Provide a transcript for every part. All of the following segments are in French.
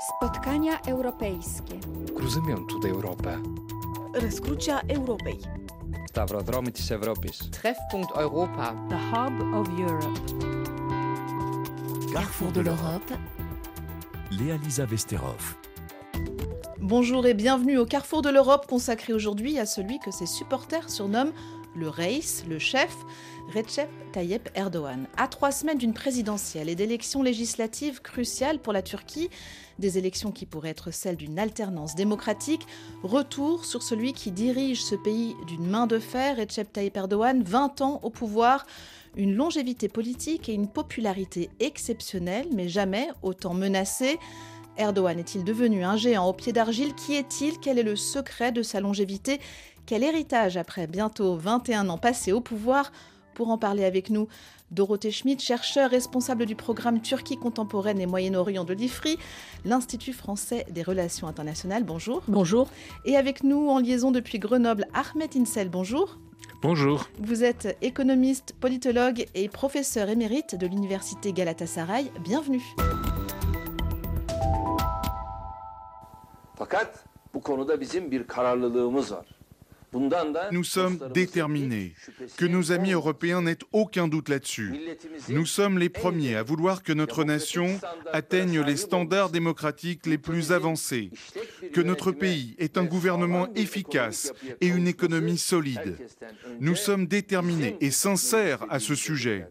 Spotkania europejskie. Cruzamiento da Europa. Răscrucea Europei. Stavrodromy της Ευρώπης. Treffpunkt Europa. The hub of Europe. Carrefour de l'Europe. Léa Lisa Vesterov. Bonjour et bienvenue au Carrefour de l'Europe consacré aujourd'hui à celui que ses supporters surnomment le Reis, le chef, Recep Tayyip Erdogan. À trois semaines d'une présidentielle et d'élections législatives cruciales pour la Turquie, des élections qui pourraient être celles d'une alternance démocratique, retour sur celui qui dirige ce pays d'une main de fer, Recep Tayyip Erdogan, 20 ans au pouvoir, une longévité politique et une popularité exceptionnelle, mais jamais autant menacée. Erdogan est-il devenu un géant au pied d'argile? Qui est-il? Quel est le secret de sa longévité? Quel héritage après bientôt 21 ans passés au pouvoir Pour en parler avec nous, Dorothée Schmidt, chercheur responsable du programme Turquie contemporaine et Moyen-Orient de l'IFRI, l'Institut français des relations internationales. Bonjour. Bonjour. Et avec nous en liaison depuis Grenoble, Ahmed Insel. Bonjour. Bonjour. Vous êtes économiste, politologue et professeur émérite de l'Université Galatasaray. Bienvenue. Fakat bu konuda bizim bir kararlılığımız var. Nous sommes déterminés, que nos amis européens n'aient aucun doute là-dessus. Nous sommes les premiers à vouloir que notre nation atteigne les standards démocratiques les plus avancés, que notre pays ait un gouvernement efficace et une économie solide. Nous sommes déterminés et sincères à ce sujet.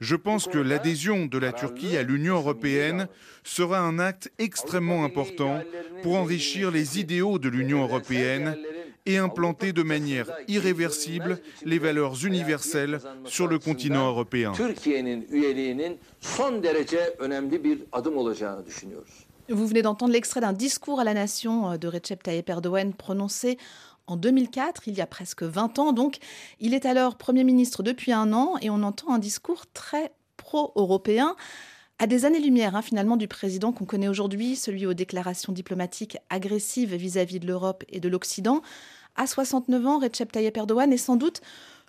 Je pense que l'adhésion de la Turquie à l'Union européenne sera un acte extrêmement important pour enrichir les idéaux de l'Union européenne et implanter de manière irréversible les valeurs universelles sur le continent européen. Vous venez d'entendre l'extrait d'un discours à la nation euh, de Recep Tayyip Erdogan prononcé en 2004, il y a presque 20 ans donc. Il est alors Premier ministre depuis un an et on entend un discours très pro-européen. À des années-lumière, hein, finalement, du président qu'on connaît aujourd'hui, celui aux déclarations diplomatiques agressives vis-à-vis de l'Europe et de l'Occident. À 69 ans, Recep Tayyip Erdogan est sans doute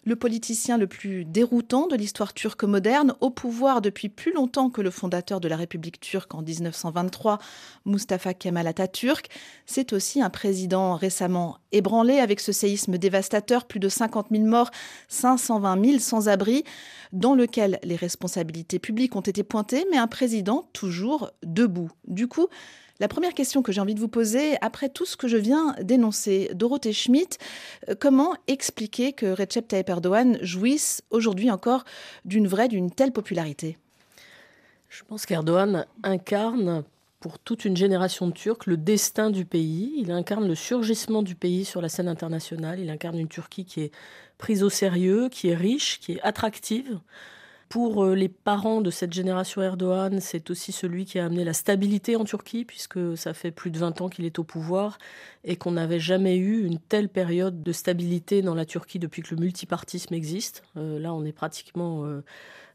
le politicien le plus déroutant de l'histoire turque moderne, au pouvoir depuis plus longtemps que le fondateur de la République turque en 1923, Mustafa Kemal Atatürk. C'est aussi un président récemment ébranlé avec ce séisme dévastateur, plus de 50 000 morts, 520 000 sans-abri, dans lequel les responsabilités publiques ont été pointées, mais un président toujours debout. Du coup, la première question que j'ai envie de vous poser, après tout ce que je viens d'énoncer, Dorothée Schmidt, euh, comment expliquer que Recep Tayyip Erdogan jouisse aujourd'hui encore d'une vraie, d'une telle popularité? Je pense qu'Erdogan incarne pour toute une génération de Turcs le destin du pays. Il incarne le surgissement du pays sur la scène internationale. Il incarne une Turquie qui est prise au sérieux, qui est riche, qui est attractive. Pour les parents de cette génération Erdogan, c'est aussi celui qui a amené la stabilité en Turquie, puisque ça fait plus de 20 ans qu'il est au pouvoir et qu'on n'avait jamais eu une telle période de stabilité dans la Turquie depuis que le multipartisme existe. Euh, là, on est pratiquement euh,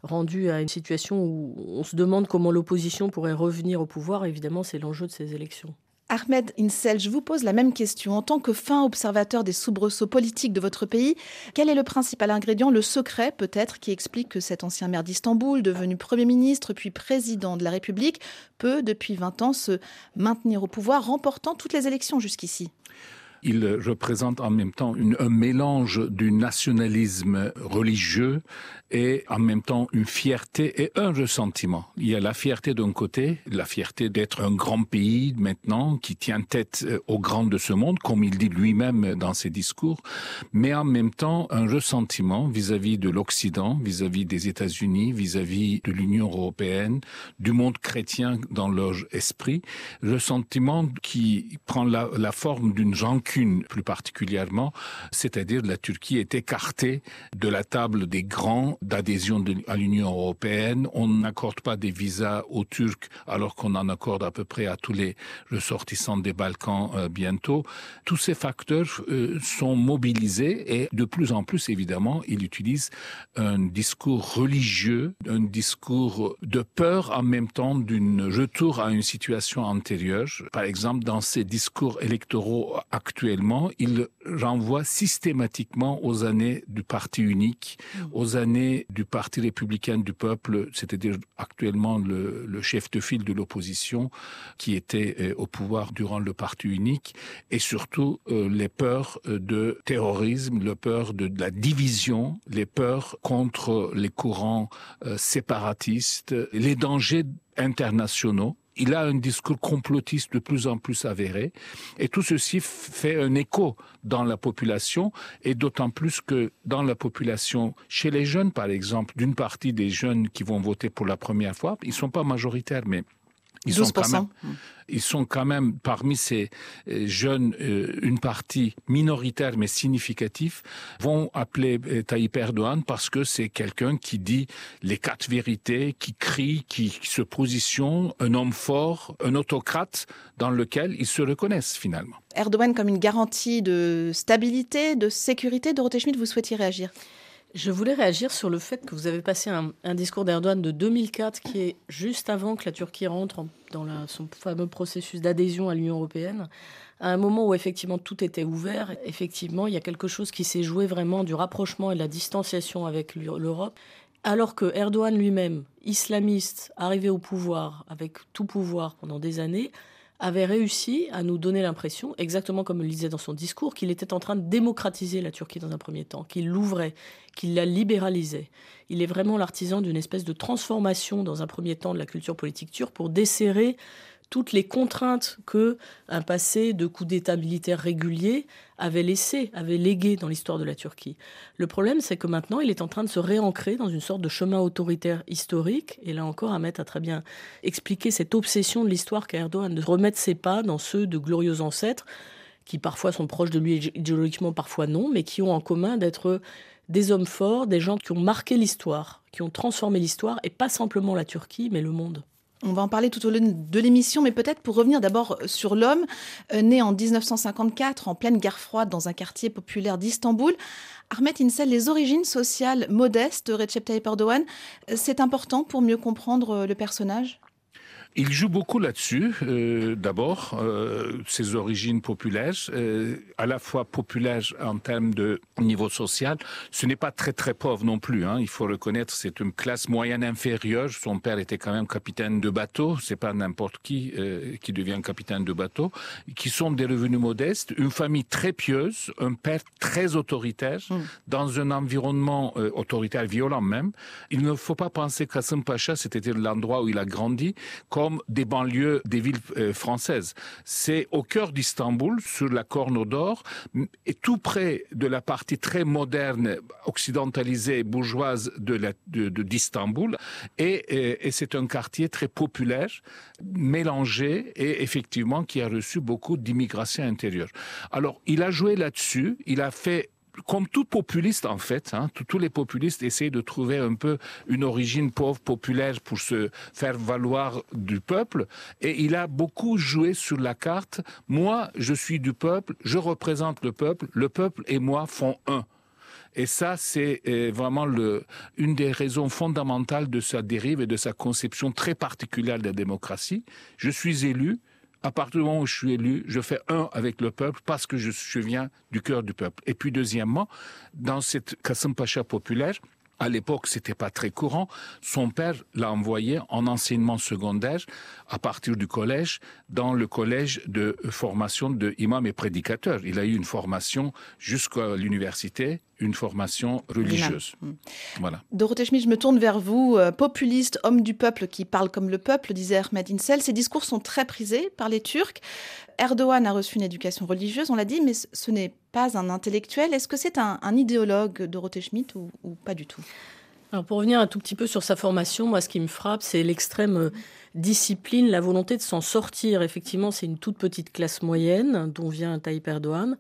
rendu à une situation où on se demande comment l'opposition pourrait revenir au pouvoir. Évidemment, c'est l'enjeu de ces élections. Ahmed Insel, je vous pose la même question. En tant que fin observateur des soubresauts politiques de votre pays, quel est le principal ingrédient, le secret peut-être, qui explique que cet ancien maire d'Istanbul, devenu Premier ministre puis président de la République, peut, depuis 20 ans, se maintenir au pouvoir, remportant toutes les élections jusqu'ici? Il représente en même temps un mélange du nationalisme religieux et en même temps une fierté et un ressentiment. Il y a la fierté d'un côté, la fierté d'être un grand pays maintenant qui tient tête aux grands de ce monde, comme il dit lui-même dans ses discours, mais en même temps un ressentiment vis-à-vis de l'Occident, vis-à-vis des États-Unis, vis-à-vis de l'Union européenne, du monde chrétien dans leur esprit, ressentiment qui prend la, forme d'une plus particulièrement, c'est-à-dire la Turquie est écartée de la table des grands d'adhésion à l'Union européenne. On n'accorde pas des visas aux Turcs alors qu'on en accorde à peu près à tous les ressortissants des Balkans euh, bientôt. Tous ces facteurs euh, sont mobilisés et de plus en plus, évidemment, il utilise un discours religieux, un discours de peur en même temps d'une retour à une situation antérieure. Par exemple, dans ses discours électoraux actuels, actuellement, il renvoie systématiquement aux années du parti unique, mmh. aux années du parti républicain du peuple, c'est-à-dire actuellement le, le, chef de file de l'opposition qui était euh, au pouvoir durant le parti unique, et surtout euh, les peurs euh, de terrorisme, les peurs de, de, la division, les peurs contre les courants euh, séparatistes, les dangers internationaux il a un discours complotiste de plus en plus avéré, et tout ceci fait un écho dans la population, et d'autant plus que dans la population, chez les jeunes par exemple, d'une partie des jeunes qui vont voter pour la première fois, ils ne sont pas majoritaires, mais ils 12%. sont quand même, ils sont quand même parmi ces euh, jeunes, euh, une partie minoritaire mais significative, vont appeler euh, Tayyip Erdogan parce que c'est quelqu'un qui dit les quatre vérités, qui crie, qui, qui se positionne, un homme fort, un autocrate dans lequel ils se reconnaissent finalement. Erdogan comme une garantie de stabilité, de sécurité. Dorothée Schmidt, vous souhaitiez réagir? Je voulais réagir sur le fait que vous avez passé un, discours d'Erdogan de 2004 qui est juste avant que la Turquie rentre dans son fameux processus d'adhésion à l'Union européenne. À un moment où effectivement tout était ouvert, effectivement il y a quelque chose qui s'est joué vraiment du rapprochement et de la distanciation avec l'Europe. Alors que Erdogan lui-même, islamiste, arrivé au pouvoir avec tout pouvoir pendant des années, avait réussi à nous donner l'impression, exactement comme il disait dans son discours, qu'il était en train de démocratiser la Turquie dans un premier temps, qu'il l'ouvrait, qu'il la libéralisait. Il est vraiment l'artisan d'une espèce de transformation dans un premier temps de la culture politique turque pour desserrer toutes les contraintes que un passé de coups d'État militaire réguliers avait laissé, avait légué dans l'histoire de la Turquie. Le problème, c'est que maintenant, il est en train de se réancrer dans une sorte de chemin autoritaire historique. Et là encore, Ahmed a très bien expliqué cette obsession de l'histoire qu'a Erdogan de remettre ses pas dans ceux de glorieux ancêtres, qui parfois sont proches de lui idéologiquement, parfois non, mais qui ont en commun d'être des hommes forts, des gens qui ont marqué l'histoire, qui ont transformé l'histoire, et pas simplement la Turquie, mais le monde. On va en parler tout au long de l'émission, mais peut-être pour revenir d'abord sur l'homme, euh, né en 1954 en pleine guerre froide dans un quartier populaire d'Istanbul. Ahmet Insel, les origines sociales modestes de Recep Tayyip Erdogan, euh, c'est important pour mieux comprendre euh, le personnage? Il joue beaucoup là-dessus. Euh, D'abord, euh, ses origines populaires, euh, à la fois populaires en termes de niveau social. Ce n'est pas très très pauvre non plus. Hein. Il faut reconnaître, c'est une classe moyenne inférieure. Son père était quand même capitaine de bateau. C'est pas n'importe qui qui devient capitaine de bateau. Qui sont des revenus modestes, une famille très pieuse, un père très autoritaire, mm. dans un environnement autoritaire violent même. Il ne faut pas penser qu'Assem Pacha, c'était l'endroit où il a grandi comme des banlieues des villes euh, françaises. C'est au cœur d'Istanbul, sur la Corne d'Or, et tout près de la partie très moderne, occidentalisée, bourgeoise de d'Istanbul. Et, et c'est un quartier très populaire, mélangé, et effectivement qui a reçu beaucoup d'immigration intérieure. Alors, il a joué là-dessus, il a fait comme tout populiste en fait, hein, tous les populistes essayent de trouver un peu une origine pauvre populaire pour se faire valoir du peuple, et il a beaucoup joué sur la carte. Moi, je suis du peuple, je représente le peuple, le peuple et moi font un. Et ça, c'est euh, vraiment une des raisons fondamentales de sa dérive et de sa conception très particulière de la démocratie. Je suis élu, à partir du moment où je suis élu, je fais un avec le peuple parce que je, viens du cœur du peuple. Et puis deuxièmement, dans cette Kassim Pacha populaire, à l'époque, c'était pas très courant. Son père l'a envoyé en enseignement secondaire à partir du collège dans le collège de formation de imam et prédicateur. Il a eu une formation jusqu'à l'université, une formation religieuse. Mmh. Voilà. Dorothée Schmidt, je me tourne vers vous, euh, populiste, homme du peuple qui parle comme le peuple, disait Ahmed Insel. Ces discours sont très prisés par les Turcs. Erdogan a reçu une éducation religieuse, on l'a dit, mais ce n'est pas un intellectuel. Est-ce que c'est un, un, idéologue, Dorothée Schmidt, ou, ou pas du tout? Pour revenir un tout petit peu sur sa formation, moi ce qui me frappe, c'est l'extrême discipline, la volonté de s'en sortir. Effectivement, c'est une toute petite classe moyenne dont vient Tayyip Erdogan,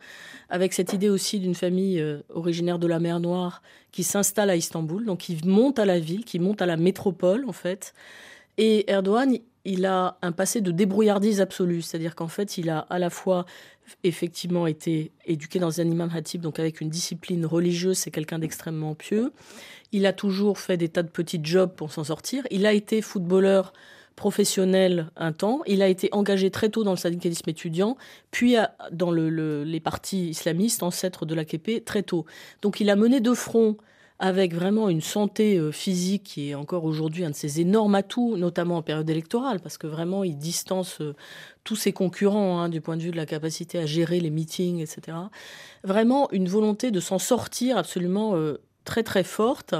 avec cette idée aussi d'une famille euh, originaire de la mer Noire qui s'installe à Istanbul, donc qui monte à la ville, qui monte à la métropole en fait. Et Erdogan, il a un passé de débrouillardise absolue, c'est-à-dire qu'en fait, il a à la fois effectivement été éduqué dans un imam hatib, donc avec une discipline religieuse, c'est quelqu'un d'extrêmement pieux. Il a toujours fait des tas de petits jobs pour s'en sortir. Il a été footballeur professionnel un temps. Il a été engagé très tôt dans le syndicalisme étudiant, puis dans les partis islamistes, ancêtres de l'AKP, très tôt. Donc il a mené de front avec vraiment une santé euh, physique qui est encore aujourd'hui un de ses énormes atouts, notamment en période électorale, parce que vraiment il distance euh, tous ses concurrents hein, du point de vue de la capacité à gérer les meetings, etc. Vraiment une volonté de s'en sortir absolument euh, très très forte.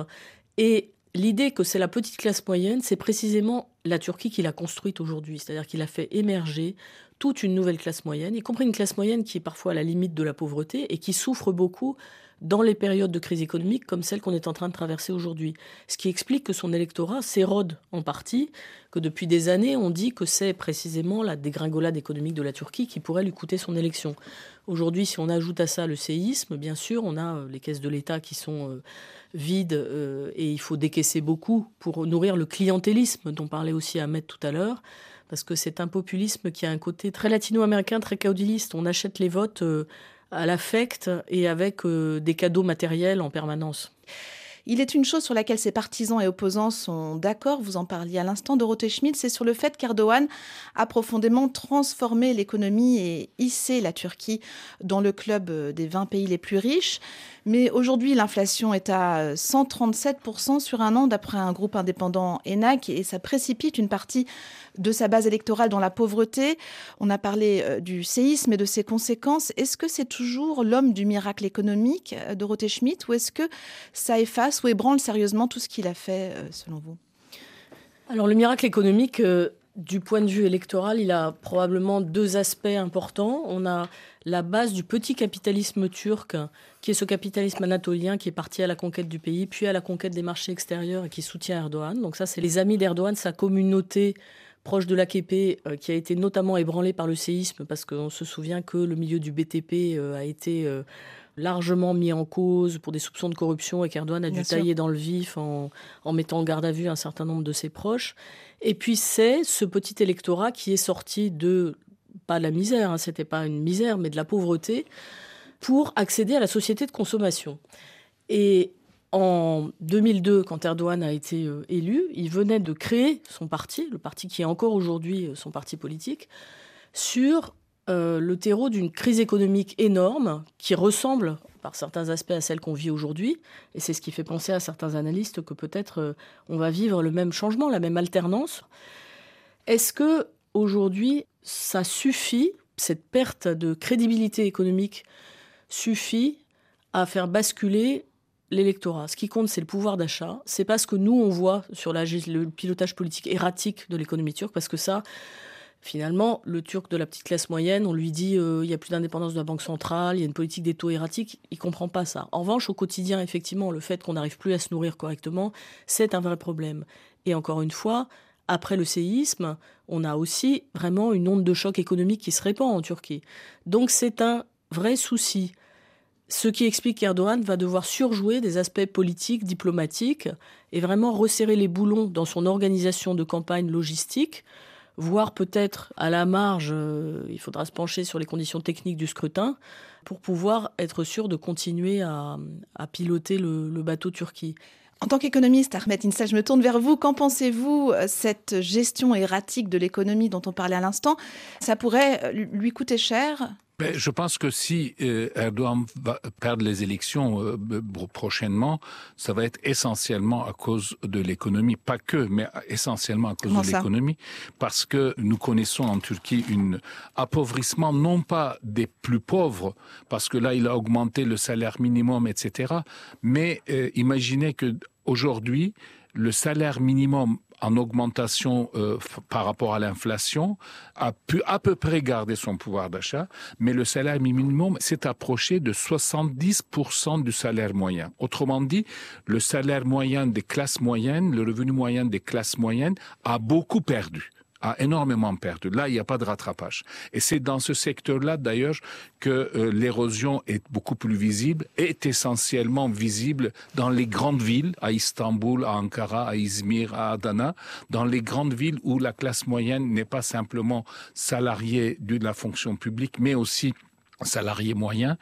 Et l'idée que c'est la petite classe moyenne, c'est précisément la Turquie qu'il a construite aujourd'hui. C'est-à-dire qu'il a fait émerger toute une nouvelle classe moyenne, y compris une classe moyenne qui est parfois à la limite de la pauvreté et qui souffre beaucoup dans les périodes de crise économique comme celle qu'on est en train de traverser aujourd'hui. Ce qui explique que son électorat s'érode en partie, que depuis des années on dit que c'est précisément la dégringolade économique de la Turquie qui pourrait lui coûter son élection. Aujourd'hui, si on ajoute à ça le séisme, bien sûr, on a euh, les caisses de l'État qui sont euh, vides euh, et il faut décaisser beaucoup pour nourrir le clientélisme dont parlait aussi Ahmed tout à l'heure parce que c'est un populisme qui a un côté très latino-américain, très caudiliste. On achète les votes à l'affect et avec euh, des cadeaux matériels en permanence. Il est une chose sur laquelle ses partisans et opposants sont d'accord, vous en parliez à l'instant, Dorothée Schmidt, c'est sur le fait qu'Erdogan a profondément transformé l'économie et hissé la Turquie dans le club euh, des 20 pays les plus riches. Mais aujourd'hui, l'inflation est à 137% sur un an, d'après un groupe indépendant ENAC, et ça précipite une partie de sa base électorale dans la pauvreté. On a parlé euh, du séisme et de ses conséquences. Est-ce que c'est toujours l'homme du miracle économique, euh, Dorothée Schmidt, ou est-ce que ça efface ou ébranle sérieusement tout ce qu'il a fait, euh, selon vous Alors, le miracle économique, du point de vue électoral, il a probablement deux aspects importants. On a la base du petit capitalisme turc, qui est ce capitalisme anatolien qui est parti à la conquête du pays, puis à la conquête des marchés extérieurs et qui soutient Erdogan. Donc ça, c'est les amis d'Erdogan, sa communauté proche de l'AKP, euh, qui a été notamment ébranlée par le séisme, parce qu'on se souvient que le milieu du BTP euh, a été euh, largement mis en cause pour des soupçons de corruption et qu'Erdogan a dû tailler dans le vif en, en mettant en garde à vue un certain nombre de ses proches. Et puis c'est ce petit électorat qui est sorti de pas de la misère, hein, c'était pas une misère, mais de la pauvreté, pour accéder à la société de consommation. Et en 2002, quand Erdogan a été euh, élu, il venait de créer son parti, le parti qui est encore aujourd'hui euh, son parti politique, sur euh, le terreau d'une crise économique énorme qui ressemble par certains aspects à celle qu'on vit aujourd'hui. Et c'est ce qui fait penser à certains analystes que peut-être on va vivre le même changement, la même alternance. Est-ce que aujourd'hui ça suffit, cette perte de crédibilité économique suffit à faire basculer l'électorat? Ce qui compte, c'est le pouvoir d'achat. C'est pas ce que nous, on voit sur le pilotage politique erratique de l'économie turque, parce que ça, finalement, le turc de la petite classe moyenne, on lui dit euh, il y a plus d'indépendance de la banque centrale, il y a une politique des taux erratiques, il comprend pas ça. En revanche, au quotidien, effectivement, le fait qu'on n'arrive plus à se nourrir correctement, c'est un vrai problème. Et encore une fois, après le séisme, on a aussi vraiment une onde de choc économique qui se répand en Turquie. Donc c'est un vrai souci. Ce qui explique qu'Erdogan va devoir surjouer des aspects politiques, diplomatiques, et vraiment resserrer les boulons dans son organisation de campagne logistique, voire peut-être à la marge, euh, il faudra se pencher sur les conditions techniques du scrutin, pour pouvoir être sûr de continuer à, piloter le, le bateau Turquie. En tant qu'économiste, Ahmed Insel, je me tourne vers vous. Qu'en pensez-vous euh, cette gestion erratique de l'économie dont on parlait à l'instant? Ça pourrait euh, lui coûter cher? Ben, je pense que si euh, Erdogan va perdre les élections euh, prochainement, ça va être essentiellement à cause de l'économie, pas que, mais essentiellement à cause de l'économie, parce que nous connaissons en Turquie un appauvrissement non pas des plus pauvres, parce que là il a augmenté le salaire minimum, etc. Mais euh, imaginez que aujourd'hui le salaire minimum en augmentation euh, par rapport à l'inflation, a pu à peu près garder son pouvoir d'achat, mais le salaire minimum s'est approché de 70% du salaire moyen. Autrement dit, le salaire moyen des classes moyennes, le revenu moyen des classes moyennes a beaucoup perdu a énormément perdu. Là, il n'y a pas de rattrapage. Et c'est dans ce secteur-là, d'ailleurs, que euh, l'érosion est beaucoup plus visible, est essentiellement visible dans les grandes villes, à Istanbul, à Ankara, à Izmir, à Adana, dans les grandes villes où la classe moyenne n'est pas simplement salariée de la fonction publique, mais aussi salarié moyen.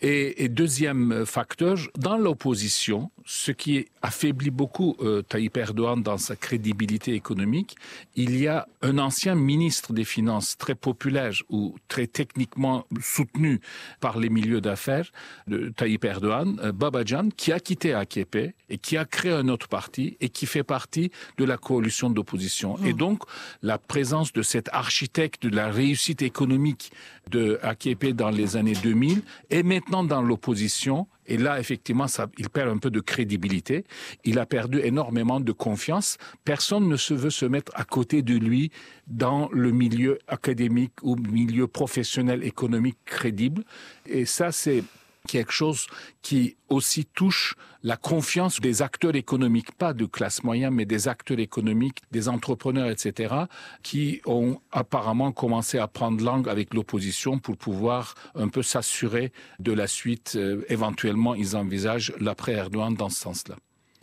Et, et, deuxième facteur, dans l'opposition, ce qui affaiblit beaucoup euh, Tayyip Erdogan dans sa crédibilité économique, il y a un ancien ministre des Finances très populaire ou très techniquement soutenu par les milieux d'affaires de Tayyip Erdogan, euh, Babajan, qui a quitté AKP et qui a créé un autre parti et qui fait partie de la coalition d'opposition. Et donc, la présence de cet architecte de la réussite économique de AKP dans les années 2000 est maintenant dans l'opposition et là, effectivement, il perd un peu de crédibilité. Il a perdu énormément de confiance. Personne ne se veut se mettre à côté de lui dans le milieu académique ou milieu professionnel économique crédible. Et ça, c'est quelque chose qui aussi touche la confiance des acteurs économiques, pas de classe moyenne, mais des acteurs économiques, des entrepreneurs, etc., qui ont apparemment commencé à prendre langue avec l'opposition pour pouvoir un peu s'assurer de la suite. Euh, éventuellement, ils envisagent l'après Erdogan dans ce sens-là.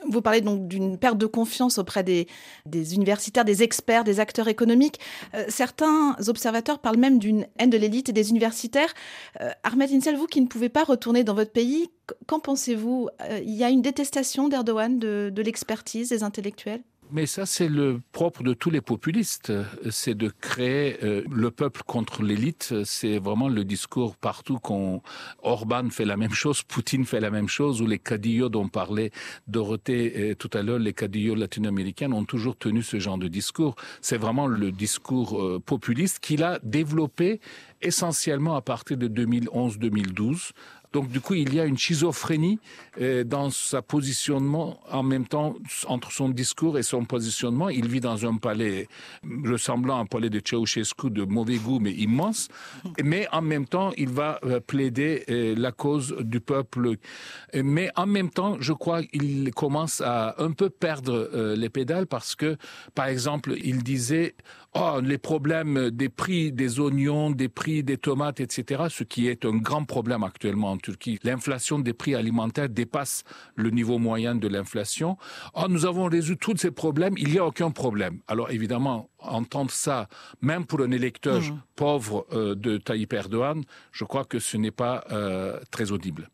Vous parlez donc d'une perte de confiance auprès des, universitaires, des experts, des acteurs économiques. Euh, certains observateurs parlent même d'une haine de l'élite et des universitaires. Euh, Ahmed Insel, vous qui ne pouvez pas retourner dans votre pays, qu'en pensez-vous? Euh, Il y a une détestation d'Erdogan, de, de l'expertise des intellectuels? Mais ça, c'est le propre de tous les populistes, c'est de créer euh, le peuple contre l'élite. C'est vraiment le discours partout qu'on Orban fait la même chose, Poutine fait la même chose, ou les cadillos dont parlait Dorothée euh, tout à l'heure, les cadillos latino-américains ont toujours tenu ce genre de discours. C'est vraiment le discours euh, populiste qu'il a développé essentiellement à partir de 2011-2012 donc du coup, il y a une schizophrénie euh, dans sa positionnement en même temps entre son discours et son positionnement. Il vit dans un palais ressemblant à un palais de Ceausescu de mauvais goût mais immense. Mais en même temps, il va euh, plaider euh, la cause du peuple. Mais en même temps, je crois qu'il commence à un peu perdre les pédales parce que, par exemple, il disait oh, les problèmes des prix des oignons, des prix des tomates, etc., ce qui est un grand problème actuellement en Turquie. L'inflation des prix alimentaires dépasse le niveau moyen de l'inflation. Oh, nous avons résolu tous ces problèmes, il n'y a aucun problème. Alors évidemment, entendre ça, même pour un électeur mmh. pauvre euh, de Tayyip Erdogan, je crois que ce n'est pas euh, très audible.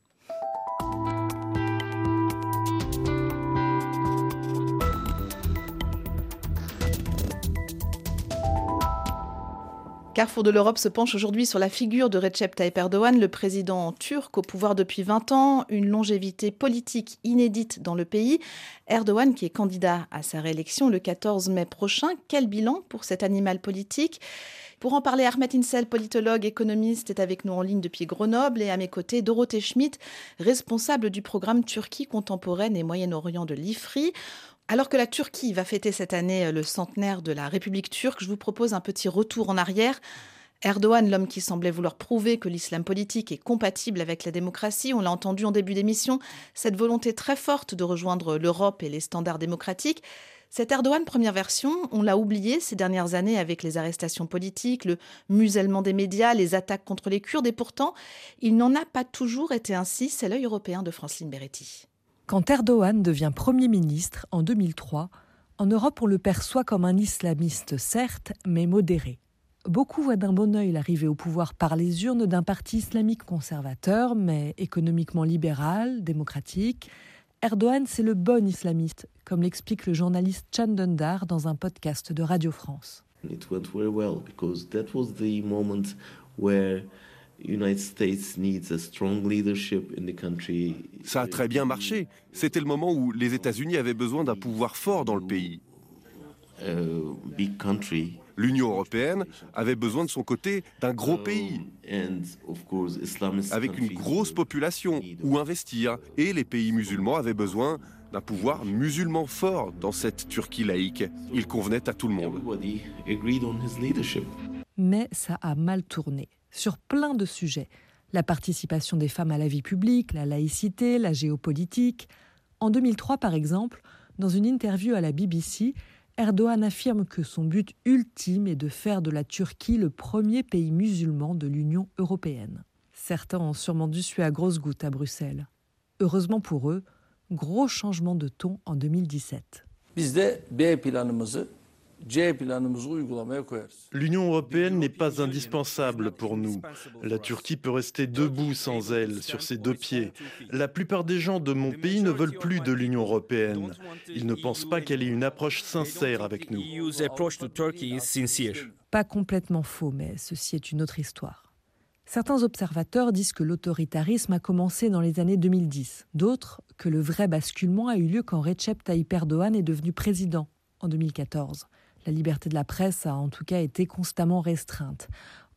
Carrefour de l'Europe se penche aujourd'hui sur la figure de Recep Tayyip Erdogan, le président turc au pouvoir depuis 20 ans, une longévité politique inédite dans le pays. Erdogan qui est candidat à sa réélection le 14 mai prochain. Quel bilan pour cet animal politique? Pour en parler, Ahmet Insel, politologue, économiste, est avec nous en ligne depuis Grenoble et à mes côtés, Dorothée Schmidt, responsable du programme Turquie contemporaine et Moyen-Orient de l'IFRI. Alors que la Turquie va fêter cette année euh, le centenaire de la République turque, je vous propose un petit retour en arrière. Erdogan, l'homme qui semblait vouloir prouver que l'islam politique est compatible avec la démocratie, on l'a entendu en début d'émission, cette volonté très forte de rejoindre l'Europe et les standards démocratiques. Cet Erdogan première version, on l'a oublié ces dernières années avec les arrestations politiques, le musellement des médias, les attaques contre les Kurdes, et pourtant, il n'en a pas toujours été ainsi, c'est l'œil européen de Francine Beretti. Quand Erdogan devient Premier ministre en 2003, en Europe on le perçoit comme un islamiste certes, mais modéré. Beaucoup voient d'un bon œil l'arrivée au pouvoir par les urnes d'un parti islamique conservateur, mais économiquement libéral, démocratique. Erdogan, c'est le bon islamiste, comme l'explique le journaliste Chan Dundar dans un podcast de Radio France. Ça a très bien marché. C'était le moment où les États-Unis avaient besoin d'un pouvoir fort dans le pays. L'Union européenne avait besoin de son côté d'un gros pays, avec une grosse population où investir, et les pays musulmans avaient besoin d'un pouvoir musulman fort dans cette Turquie laïque. Il convenait à tout le monde. Mais ça a mal tourné sur plein de sujets. La participation des femmes à la vie publique, la laïcité, la géopolitique. En 2003, par exemple, dans une interview à la BBC, Erdogan affirme que son but ultime est de faire de la Turquie le premier pays musulman de l'Union européenne. Certains ont sûrement dû suer à grosses gouttes à Bruxelles. Heureusement pour eux, gros changement de ton en 2017. L'Union européenne n'est pas indispensable pour nous. La Turquie peut rester debout sans elle, sur ses deux pieds. La plupart des gens de mon pays ne veulent plus de l'Union européenne. Ils ne pensent pas qu'elle ait une approche sincère avec nous. Pas complètement faux, mais ceci est une autre histoire. Certains observateurs disent que l'autoritarisme a commencé dans les années 2010, d'autres que le vrai basculement a eu lieu quand Recep Tayyip Erdogan est devenu président en 2014. La liberté de la presse a en tout cas été constamment restreinte.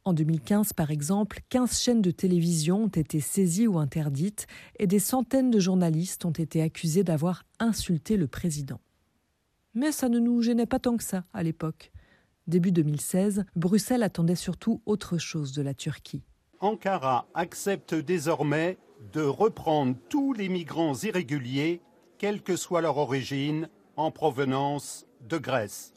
En 2015, par exemple, 15 chaînes de télévision ont été saisies ou interdites et des centaines de journalistes ont été accusés d'avoir insulté le président. Mais ça ne nous gênait pas tant que ça à l'époque. Début 2016, Bruxelles attendait surtout autre chose de la Turquie. Ankara accepte désormais de reprendre tous les migrants irréguliers, quelle que soit leur origine, en provenance de Grèce.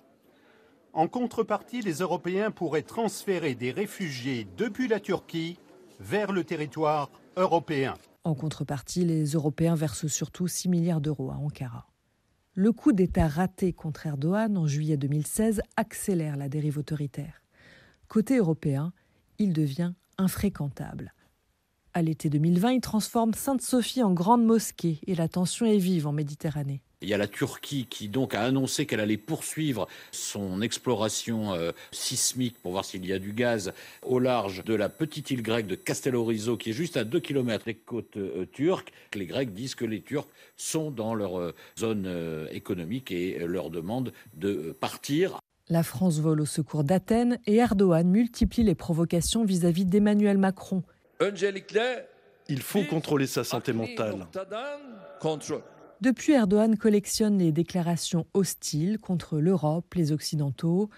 En contrepartie, les Européens pourraient transférer des réfugiés depuis la Turquie vers le territoire européen. En contrepartie, les Européens versent surtout 6 milliards d'euros à Ankara. Le coup d'État raté contre Erdogan en juillet 2016 accélère la dérive autoritaire. Côté européen, il devient infréquentable. À l'été 2020, il transforme Sainte-Sophie en grande mosquée et la tension est vive en Méditerranée. Il y a la Turquie qui donc a annoncé qu'elle allait poursuivre son exploration euh, sismique pour voir s'il y a du gaz au large de la petite île grecque de Castellorizo qui est juste à 2 km des côtes euh, turques. Les Grecs disent que les Turcs sont dans leur euh, zone économique et leur demandent de partir. La France vole au secours d'Athènes et Erdogan multiplie les provocations vis-à-vis d'Emmanuel Macron. Il faut contrôler sa santé mentale. Depuis, Erdogan collectionne les déclarations hostiles contre l'Europe, les Occidentaux.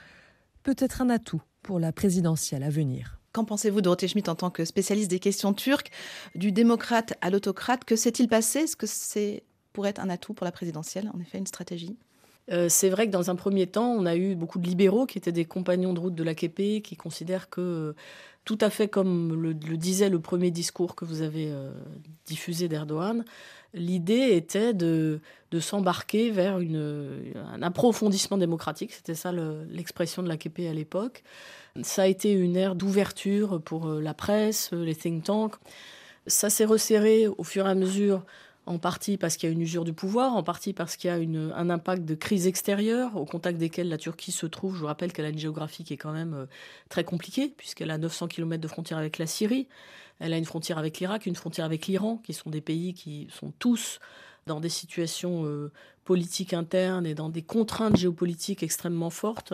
Peut-être un atout pour la présidentielle à venir. Qu'en pensez-vous, Dorothée Schmitt, en tant que spécialiste des questions turques, du démocrate à l'autocrate? Que s'est-il passé? Est-ce que c'est pourrait être un atout pour la présidentielle, en effet, une stratégie? Euh, c'est vrai que dans un premier temps, on a eu beaucoup de libéraux qui étaient des compagnons de route de l'AKP, qui considèrent que, tout à fait comme le, disait le premier discours que vous avez euh, diffusé d'Erdogan, l'idée était de, s'embarquer vers un approfondissement démocratique. C'était ça l'expression de l'AKP à l'époque. Ça a été une ère d'ouverture pour euh, la presse, les think tanks. Ça s'est resserré au fur et à mesure en partie parce qu'il y a une usure du pouvoir, en partie parce qu'il y a un impact de crise extérieure au contact desquelles la Turquie se trouve. Je vous rappelle qu'elle a une géographie qui est quand même euh, très compliquée, puisqu'elle a 900 km de frontière avec la Syrie, elle a une frontière avec l'Irak, une frontière avec l'Iran, qui sont des pays qui sont tous dans des situations euh, politiques internes et dans des contraintes géopolitiques extrêmement fortes.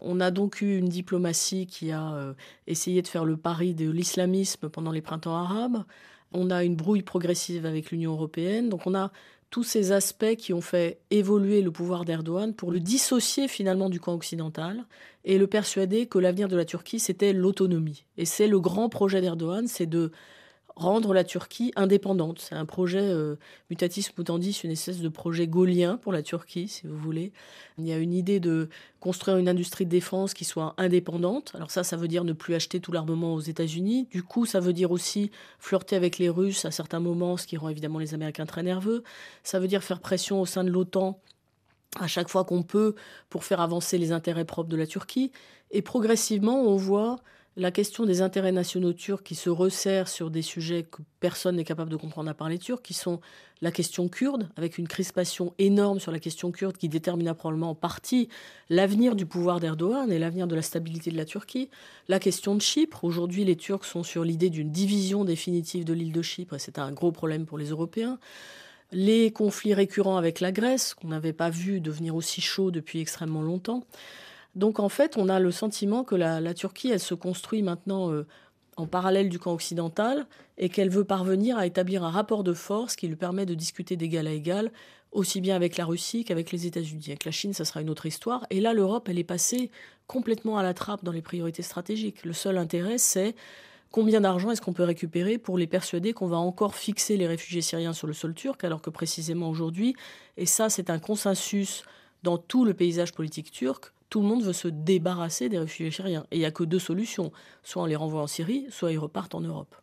On a donc eu une diplomatie qui a euh, essayé de faire le pari de l'islamisme pendant les printemps arabes, on a une brouille progressive avec l'Union européenne. Donc on a tous ces aspects qui ont fait évoluer le pouvoir d'Erdogan pour le dissocier finalement du camp occidental et le persuader que l'avenir de la Turquie, c'était l'autonomie. Et c'est le grand projet d'Erdogan, c'est de rendre la Turquie indépendante. C'est un projet euh, mutatis mutandis, une espèce de projet gaulien pour la Turquie, si vous voulez. Il y a une idée de construire une industrie de défense qui soit indépendante. Alors ça, ça veut dire ne plus acheter tout l'armement aux États-Unis. Du coup, ça veut dire aussi flirter avec les Russes à certains moments, ce qui rend évidemment les Américains très nerveux. Ça veut dire faire pression au sein de l'OTAN à chaque fois qu'on peut pour faire avancer les intérêts propres de la Turquie. Et progressivement, on voit la question des intérêts nationaux turcs qui se resserre sur des sujets que personne n'est capable de comprendre à part les Turcs, qui sont la question kurde, avec une crispation énorme sur la question kurde qui déterminera probablement en partie l'avenir du pouvoir d'Erdogan et l'avenir de la stabilité de la Turquie. La question de Chypre, aujourd'hui les Turcs sont sur l'idée d'une division définitive de l'île de Chypre et c'est un gros problème pour les Européens. Les conflits récurrents avec la Grèce, qu'on n'avait pas vu devenir aussi chaud depuis extrêmement longtemps. Donc en fait, on a le sentiment que la, Turquie, elle se construit maintenant euh, en parallèle du camp occidental et qu'elle veut parvenir à établir un rapport de force qui lui permet de discuter d'égal à égal, aussi bien avec la Russie qu'avec les États-Unis. Avec la Chine, ça sera une autre histoire. Et là, l'Europe, elle est passée complètement à la trappe dans les priorités stratégiques. Le seul intérêt, c'est combien d'argent est-ce qu'on peut récupérer pour les persuader qu'on va encore fixer les réfugiés syriens sur le sol turc, alors que précisément aujourd'hui, et ça c'est un consensus dans tout le paysage politique turc, tout le monde veut se débarrasser des réfugiés syriens. Et il n'y a que deux solutions. Soit on les renvoie en Syrie, soit ils repartent en Europe.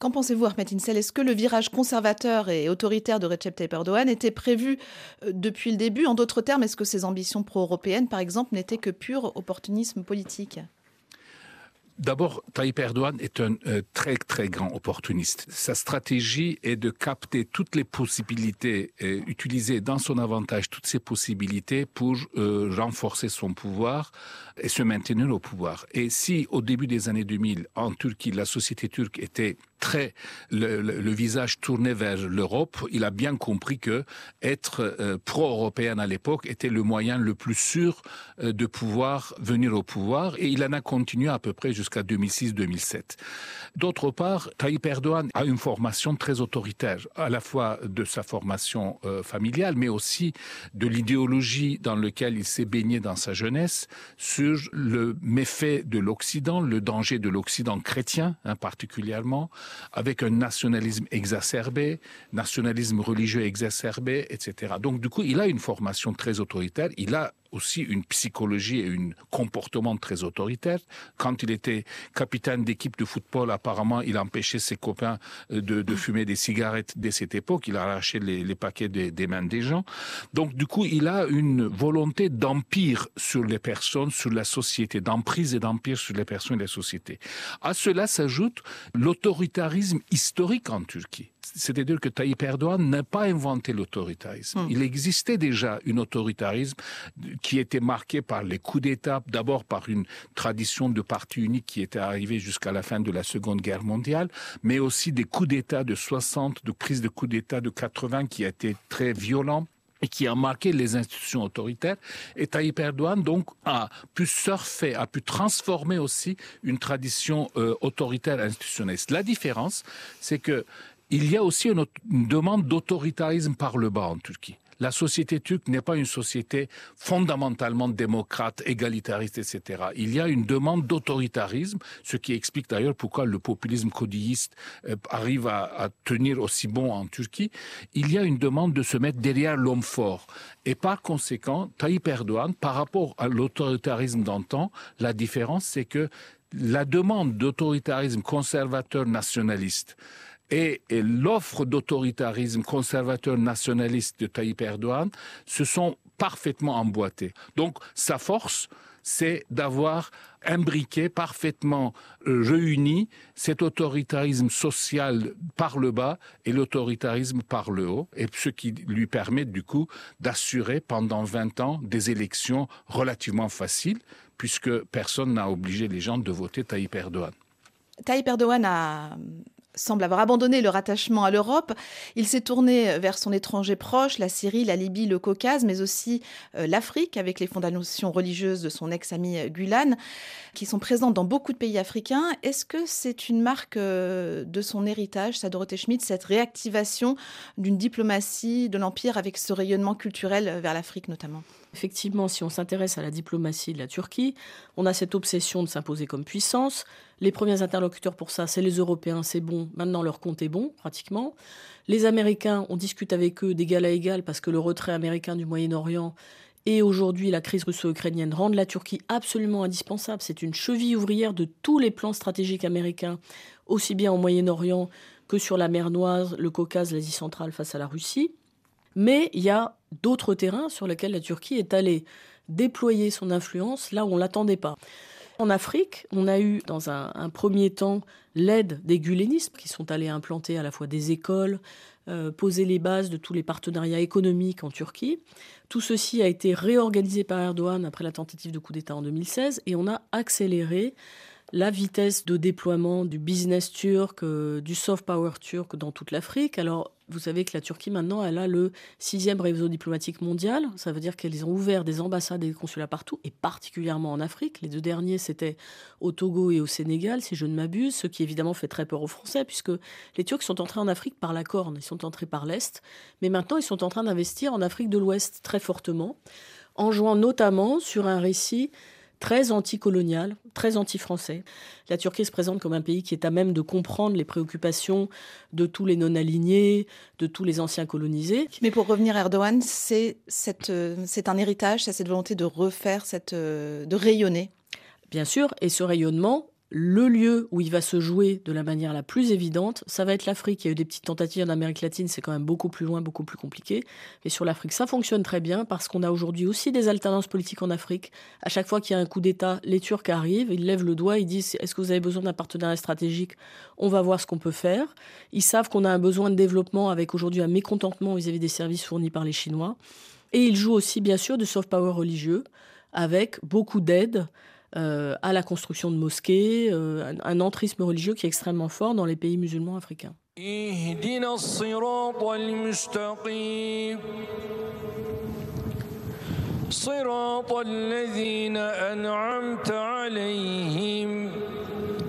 Qu'en pensez-vous, Ahmed Insel? Est-ce que le virage conservateur et autoritaire de Recep Tayyip Erdogan était prévu euh, depuis le début? En d'autres termes, est-ce que ses ambitions pro-européennes, par exemple, n'étaient que pur opportunisme politique? D'abord, Tayyip Erdogan est un euh, très très grand opportuniste. Sa stratégie est de capter toutes les possibilités, et utiliser dans son avantage toutes ces possibilités pour euh, renforcer son pouvoir et se maintenir au pouvoir. Et si au début des années 2000, en Turquie, la société turque était très le, visage tourné vers l'Europe, il a bien compris que être euh, pro-européen à l'époque était le moyen le plus sûr euh, de pouvoir venir au pouvoir et il en a continué à peu près jusqu'à 2006-2007. D'autre part, Tayyip Erdogan a une formation très autoritaire, à la fois de sa formation euh, familiale, mais aussi de l'idéologie dans laquelle il s'est baigné dans sa jeunesse sur le méfait de l'Occident, le danger de l'Occident chrétien, hein, particulièrement, avec un nationalisme exacerbé, nationalisme religieux exacerbé, etc. Donc du coup, il a une formation très autoritaire, il a aussi une psychologie et un comportement très autoritaire. Quand il était capitaine d'équipe de football, apparemment, il empêchait ses copains de, de fumer des cigarettes dès cette époque. Il arrachait les, les paquets des mains des gens. Donc, du coup, il a une volonté d'empire sur les personnes, sur la société, d'emprise et d'empire sur les personnes et la société. À cela s'ajoute l'autoritarisme historique en Turquie. C'est-à-dire que Tayyip Erdogan n'a pas inventé l'autoritarisme. Hum. Il existait déjà un autoritarisme qui était marqué par les coups d'État, d'abord par une tradition de parti unique qui était arrivée jusqu'à la fin de la Seconde Guerre mondiale, mais aussi des coups d'État de 60, de crise de coups d'État de 80 qui a été très violent et qui a marqué les institutions autoritaires. Et Tayyip Erdogan, donc, a pu surfer, a pu transformer aussi une tradition euh, autoritaire institutionnelle. La différence, c'est que il y a aussi une, demande d'autoritarisme par le bas en Turquie la société turque n'est pas une société fondamentalement démocrate, égalitariste, etc. Il y a une demande d'autoritarisme, ce qui explique d'ailleurs pourquoi le populisme codilliste euh, arrive à, à, tenir aussi bon en Turquie. Il y a une demande de se mettre derrière l'homme fort. Et par conséquent, Tayyip Erdogan, par rapport à l'autoritarisme d'antan, la différence, c'est que la demande d'autoritarisme conservateur nationaliste, et, l'offre d'autoritarisme conservateur nationaliste de Tayyip Erdogan se sont parfaitement emboîtés. Donc sa force, c'est d'avoir imbriqué, parfaitement euh, réuni cet autoritarisme social par le bas et l'autoritarisme par le haut, et ce qui lui permet du coup d'assurer pendant 20 ans des élections relativement faciles, puisque personne n'a obligé les gens de voter Tayyip Erdogan. Tayyip Erdogan a semble avoir abandonné le rattachement à l'Europe. Il s'est tourné vers son étranger proche, la Syrie, la Libye, le Caucase, mais aussi euh, l'Afrique, avec les fondations religieuses de son ex-ami euh, Gulan, qui sont présentes dans beaucoup de pays africains. Est-ce que c'est une marque euh, de son héritage, ça Dorothée Schmidt, cette réactivation d'une diplomatie de l'Empire avec ce rayonnement culturel vers l'Afrique notamment? Effectivement, si on s'intéresse à la diplomatie de la Turquie, on a cette obsession de s'imposer comme puissance. Les premiers interlocuteurs pour ça, c'est les Européens, c'est bon. Maintenant, leur compte est bon, pratiquement. Les Américains, on discute avec eux d'égal à égal parce que le retrait américain du Moyen-Orient et aujourd'hui la crise russo-ukrainienne rendent la Turquie absolument indispensable. C'est une cheville ouvrière de tous les plans stratégiques américains, aussi bien au Moyen-Orient que sur la mer Noire, le Caucase, l'Asie centrale face à la Russie. Mais il y a d'autres terrains sur lesquels la Turquie est allée déployer son influence là où on l'attendait pas. En Afrique, on a eu dans un, un premier temps l'aide des gulénistes qui sont allés implanter à la fois des écoles, euh, poser les bases de tous les partenariats économiques en Turquie. Tout ceci a été réorganisé par Erdogan après la tentative de coup d'État en 2016 et on a accéléré la vitesse de déploiement du business turc, euh, du soft power turc dans toute l'Afrique. Alors, vous savez que la Turquie, maintenant, elle a le sixième réseau diplomatique mondial. Ça veut dire qu'elles ont ouvert des ambassades et des consulats partout, et particulièrement en Afrique. Les deux derniers, c'était au Togo et au Sénégal, si je ne m'abuse, ce qui évidemment fait très peur aux Français, puisque les Turcs sont entrés en Afrique par la corne, ils sont entrés par l'Est, mais maintenant, ils sont en train d'investir en Afrique de l'Ouest très fortement, en jouant notamment sur un récit très anticolonial, très anti-français. La Turquie se présente comme un pays qui est à même de comprendre les préoccupations de tous les non-alignés, de tous les anciens colonisés. Mais pour revenir à Erdogan, c'est un héritage, c'est cette volonté de refaire, cette, de rayonner. Bien sûr, et ce rayonnement, le lieu où il va se jouer de la manière la plus évidente, ça va être l'Afrique. Il y a eu des petites tentatives en Amérique latine, c'est quand même beaucoup plus loin, beaucoup plus compliqué. Mais sur l'Afrique, ça fonctionne très bien parce qu'on a aujourd'hui aussi des alternances politiques en Afrique. À chaque fois qu'il y a un coup d'État, les Turcs arrivent, ils lèvent le doigt, ils disent est-ce que vous avez besoin d'un partenariat stratégique? On va voir ce qu'on peut faire. Ils savent qu'on a un besoin de développement avec aujourd'hui un mécontentement vis-à-vis des services fournis par les Chinois. Et ils jouent aussi, bien sûr, du soft power religieux avec beaucoup d'aide euh, à la construction de mosquées, euh, un, un entrisme religieux qui est extrêmement fort dans les pays musulmans africains. صراط الذين أنعمت عليهم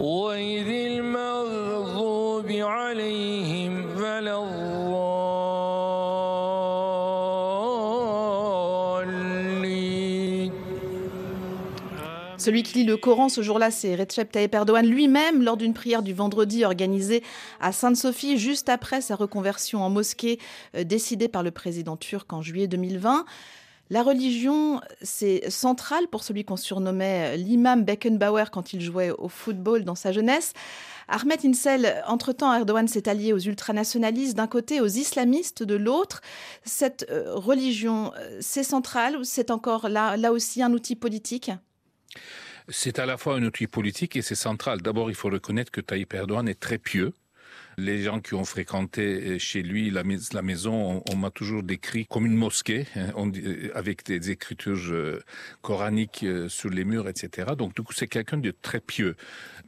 غير المغضوب عليهم ولا Celui qui lit le Coran ce jour-là, c'est Recep Tayyip Erdogan lui-même lors d'une prière du vendredi organisée à Sainte-Sophie juste après sa reconversion en mosquée euh, décidée par le président turc en juillet 2020. La religion, c'est central pour celui qu'on surnommait l'imam Beckenbauer quand il jouait au football dans sa jeunesse. Ahmed Insel, entre-temps, Erdogan s'est allié aux ultranationalistes d'un côté, aux islamistes de l'autre. Cette euh, religion, euh, c'est central ou c'est encore là, là aussi un outil politique? C'est à la fois un outil politique et c'est central. D'abord, il faut reconnaître que Tayyip Erdogan est très pieux. Les gens qui ont fréquenté chez lui la, maison, on, m'a toujours décrit comme une mosquée, hein, on, avec des écritures euh, coraniques euh, sur les murs, etc. Donc, du coup, c'est quelqu'un de très pieux.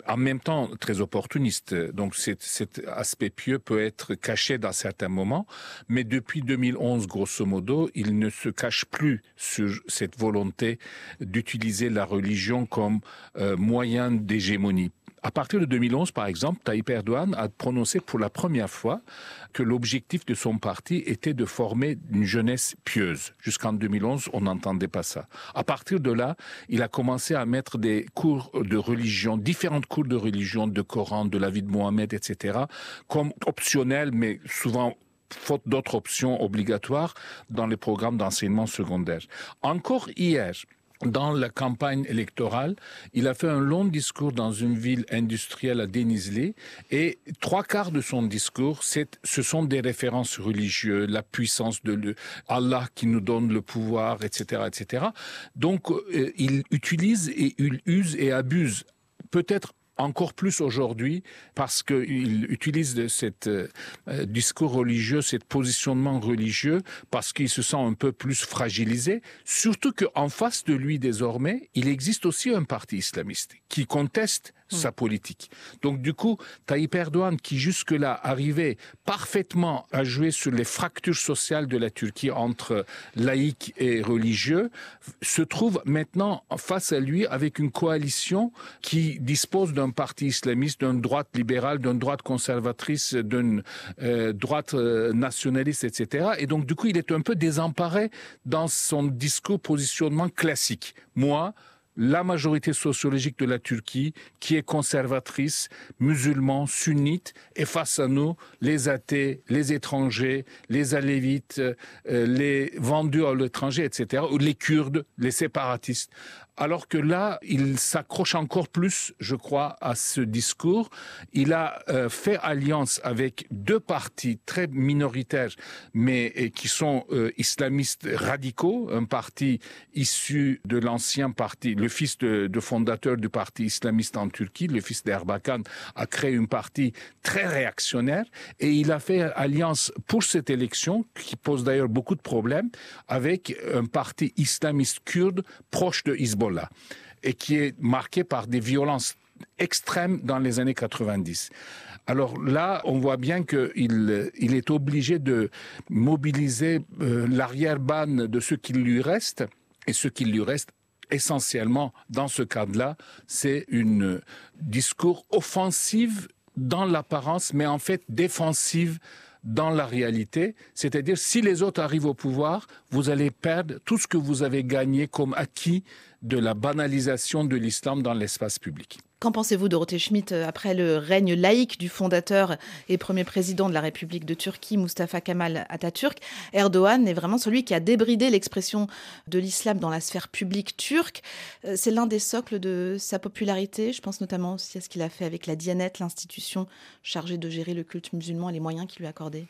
En même temps, très opportuniste. Donc, cet aspect pieux peut être caché dans certains moments. Mais depuis 2011, grosso modo, il ne se cache plus sur cette volonté d'utiliser la religion comme euh, moyen d'hégémonie à partir de 2011, par exemple, Tayyip Erdogan a prononcé pour la première fois que l'objectif de son parti était de former une jeunesse pieuse. Jusqu'en 2011, on n'entendait pas ça. À partir de là, il a commencé à mettre des cours de religion, différentes cours de religion, de Coran, de la vie de Mohamed, etc., comme optionnels, mais souvent faute d'autres options obligatoires dans les programmes d'enseignement secondaire. Encore hier, dans la campagne électorale, il a fait un long discours dans une ville industrielle à Denizli et trois quarts de son discours, ce sont des références religieuses, la puissance de le, Allah qui nous donne le pouvoir, etc., etc. Donc, euh, il utilise et il use et abuse peut-être encore plus aujourd'hui parce qu'il utilise cet euh, discours religieux, cet positionnement religieux, parce qu'il se sent un peu plus fragilisé. Surtout qu'en face de lui, désormais, il existe aussi un parti islamiste qui conteste sa politique. Donc du coup, Tayyip Erdogan, qui jusque-là arrivait parfaitement à jouer sur les fractures sociales de la Turquie entre laïcs et religieux, se trouve maintenant face à lui avec une coalition qui dispose d'un parti islamiste, d'une droite libérale, d'une droite conservatrice, d'une euh, droite euh, nationaliste, etc. Et donc du coup, il est un peu désemparé dans son discours positionnement classique. Moi, la majorité sociologique de la Turquie, qui est conservatrice, musulman, sunnite, et face à nous, les athées, les étrangers, les alévites, euh, les vendus à l'étranger, etc., ou les Kurdes, les séparatistes. Alors que là, il s'accroche encore plus, je crois, à ce discours. Il a euh, fait alliance avec deux partis très minoritaires, mais qui sont euh, islamistes radicaux. Un parti issu de l'ancien parti, le fils de, de, fondateur du parti islamiste en Turquie, le fils d'Erbakan, a créé une partie très réactionnaire. Et il a fait alliance pour cette élection, qui pose d'ailleurs beaucoup de problèmes, avec un parti islamiste kurde proche de Hezbollah et qui est marqué par des violences extrêmes dans les années 90. Alors là, on voit bien qu'il il est obligé de mobiliser euh, l'arrière-ban de ce qu'il lui reste, et ce qu'il lui reste essentiellement dans ce cadre-là, c'est une discours offensive dans l'apparence, mais en fait défensive dans la réalité, c'est-à-dire si les autres arrivent au pouvoir, vous allez perdre tout ce que vous avez gagné comme acquis de la banalisation de l'islam dans l'espace public. Qu'en pensez-vous, Dorothée Schmidt, après le règne laïque du fondateur et premier président de la République de Turquie, Mustafa Kemal Atatürk Erdogan est vraiment celui qui a débridé l'expression de l'islam dans la sphère publique turque. Euh, c'est l'un des socles de sa popularité. Je pense notamment aussi à ce qu'il a fait avec la Dianet, l'institution chargée de gérer le culte musulman et les moyens qu'il lui accordait.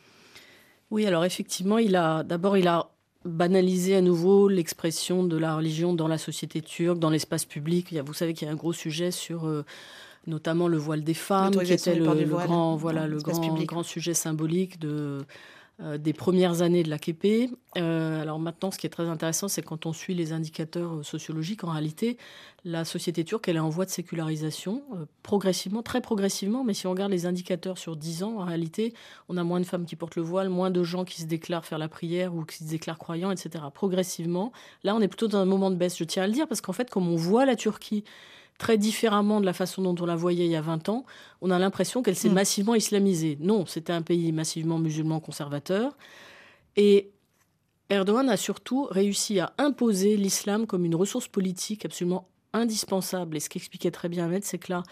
Oui, alors effectivement, il a d'abord il a banaliser à nouveau l'expression de la religion dans la société turque, dans l'espace public. Vous savez qu'il y a un gros sujet sur euh, notamment le voile des femmes, qui était le, grand, voilà, le grand, grand, sujet symbolique de, euh, des premières années de l'AKP. Euh, alors maintenant, ce qui est très intéressant, c'est quand on suit les indicateurs euh, sociologiques, en réalité, la société turque, elle est en voie de sécularisation, progressivement, très progressivement, mais si on regarde les indicateurs sur 10 ans, en réalité, on a moins de femmes qui portent le voile, moins de gens qui se déclarent faire la prière ou qui se déclarent croyants, etc. Progressivement, là, on est plutôt dans un moment de baisse, je tiens à le dire, parce qu'en fait, comme on voit la Turquie très différemment de la façon dont on la voyait il y a 20 ans, on a l'impression qu'elle s'est mm. massivement islamisée. Non, c'était un pays massivement musulman conservateur. Et Erdogan a surtout réussi à imposer l'islam comme une ressource politique absolument indispensable. Et ce qu'expliquait très bien Ahmed, c'est que là,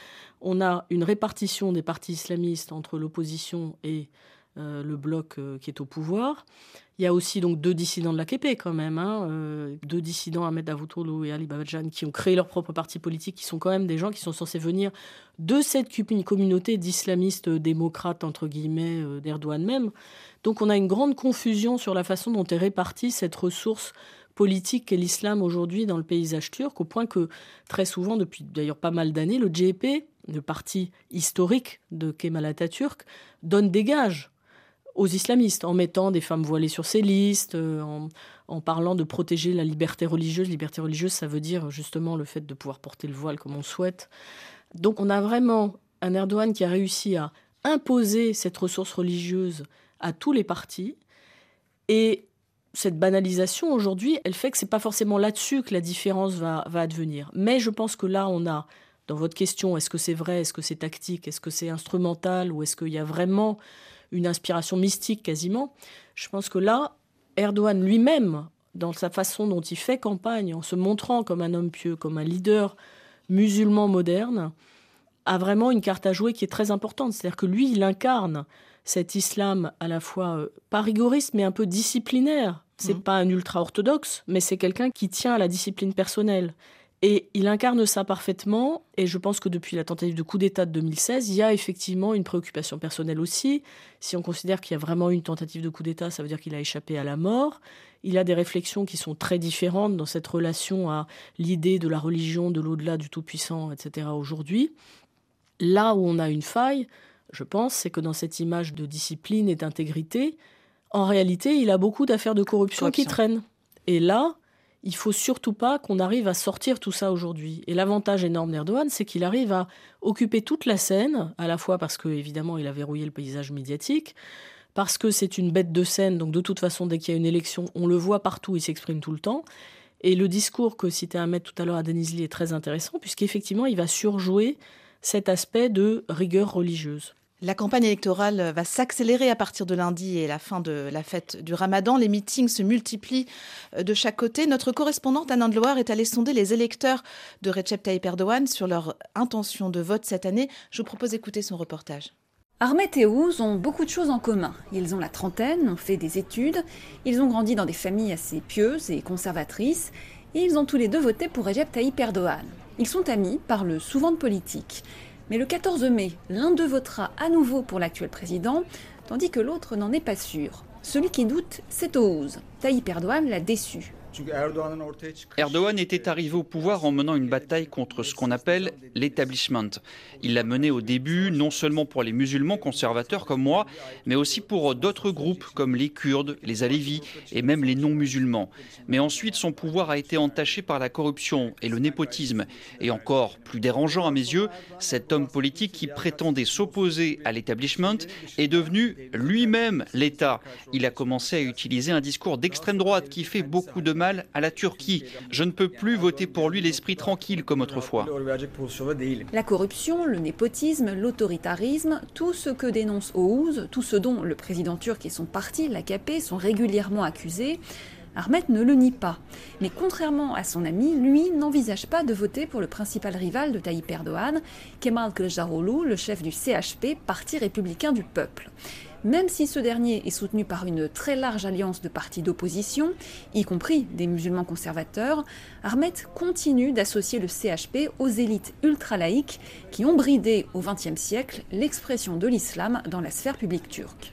on a une répartition des partis islamistes entre l'opposition et euh, le bloc euh, qui est au pouvoir. Il y a aussi donc deux dissidents de l'AKP quand même, hein, euh, deux dissidents, Ahmed Davutoglu et Ali Babajan, qui ont créé leur propre parti politique, qui sont quand même des gens qui sont censés venir de cette communauté d'islamistes démocrates, entre guillemets, d'Erdogan même. Donc on a une grande confusion sur la façon dont est répartie cette ressource politique qu'est l'islam aujourd'hui dans le paysage turc, au point que très souvent, depuis d'ailleurs pas mal d'années, le GP, le parti historique de Kemal Atatürk, donne des gages aux islamistes, en mettant des femmes voilées sur ses listes, euh, en, parlant de protéger la liberté religieuse. Liberté religieuse, ça veut dire justement le fait de pouvoir porter le voile comme on souhaite. Donc on a vraiment un Erdogan qui a réussi à imposer cette ressource religieuse à tous les partis. Et cette banalisation aujourd'hui, elle fait que c'est pas forcément là-dessus que la différence va advenir. Mais je pense que là, on a, dans votre question, est-ce que c'est vrai, est-ce que c'est tactique, est-ce que c'est instrumental, ou est-ce qu'il y a vraiment une inspiration mystique quasiment. Je pense que là, Erdogan lui-même, dans sa façon dont il fait campagne, en se montrant comme un homme pieux, comme un leader musulman moderne, a vraiment une carte à jouer qui est très importante. C'est-à-dire que lui, il incarne cet islam à la fois euh, pas rigoriste, mais un peu disciplinaire. C'est n'est mmh. pas un ultra-orthodoxe, mais c'est quelqu'un qui tient à la discipline personnelle. Et il incarne ça parfaitement. Et je pense que depuis la tentative de coup d'État de 2016, il y a effectivement une préoccupation personnelle aussi. Si on considère qu'il y a vraiment eu une tentative de coup d'État, ça veut dire qu'il a échappé à la mort. Il a des réflexions qui sont très différentes dans cette relation à l'idée de la religion, de l'au-delà du Tout-Puissant, etc. aujourd'hui. Là où on a une faille, je pense, c'est que dans cette image de discipline et d'intégrité, en réalité, il a beaucoup d'affaires de corruption, corruption. qui traînent. Et là, il faut surtout pas qu'on arrive à sortir tout ça aujourd'hui. Et l'avantage énorme d'Erdogan, c'est qu'il arrive à occuper toute la scène, à la fois parce que évidemment il a verrouillé le paysage médiatique, parce que c'est une bête de scène, donc de toute façon dès qu'il y a une élection, on le voit partout, il s'exprime tout le temps. Et le discours que citait Ahmed tout à l'heure à Denizli est très intéressant, puisqu'effectivement il va surjouer cet aspect de rigueur religieuse. La campagne électorale va s'accélérer à partir de lundi et la fin de la fête du ramadan. Les meetings se multiplient euh, de chaque côté. Notre correspondante Anne Loire est allée sonder les électeurs de Recep Tayyip Erdogan sur leur intention de vote cette année. Je vous propose d'écouter son reportage. Ahmet et Ouz ont beaucoup de choses en commun. Ils ont la trentaine, ont fait des études, ils ont grandi dans des familles assez pieuses et conservatrices, et ils ont tous les deux voté pour Recep Tayyip Erdogan. Ils sont amis, parlent souvent de politique. Mais le 14 mai, l'un d'eux votera à nouveau pour l'actuel président, tandis que l'autre n'en est pas sûr. Celui qui doute, c'est Ouz. Tayyip Erdogan l'a déçu. Erdogan était arrivé au pouvoir en menant une bataille contre ce qu'on appelle l'établissement. Il l'a mené au début non seulement pour les musulmans conservateurs comme moi, mais aussi pour d'autres groupes comme les Kurdes, les Alévis et même les non-musulmans. Mais ensuite, son pouvoir a été entaché par la corruption et le népotisme. Et encore plus dérangeant à mes yeux, cet homme politique qui prétendait s'opposer à l'établissement est devenu lui-même l'État. Il a commencé à utiliser un discours d'extrême droite qui fait beaucoup de à la Turquie. Je ne peux plus voter pour lui l'esprit tranquille comme autrefois. La corruption, le népotisme, l'autoritarisme, tout ce que dénonce Oğuz, tout ce dont le président turc et son parti, l'AKP, sont régulièrement accusés, Ahmed ne le nie pas. Mais contrairement à son ami, lui n'envisage pas de voter pour le principal rival de Tayyip Erdogan, Kemal Kılıçdaroğlu, le chef du CHP, Parti républicain du peuple. Même si ce dernier est soutenu par une très large alliance de partis d'opposition, y compris des musulmans conservateurs, Ahmed continue d'associer le CHP aux élites ultra-laïques qui ont bridé au XXe siècle l'expression de l'islam dans la sphère publique turque.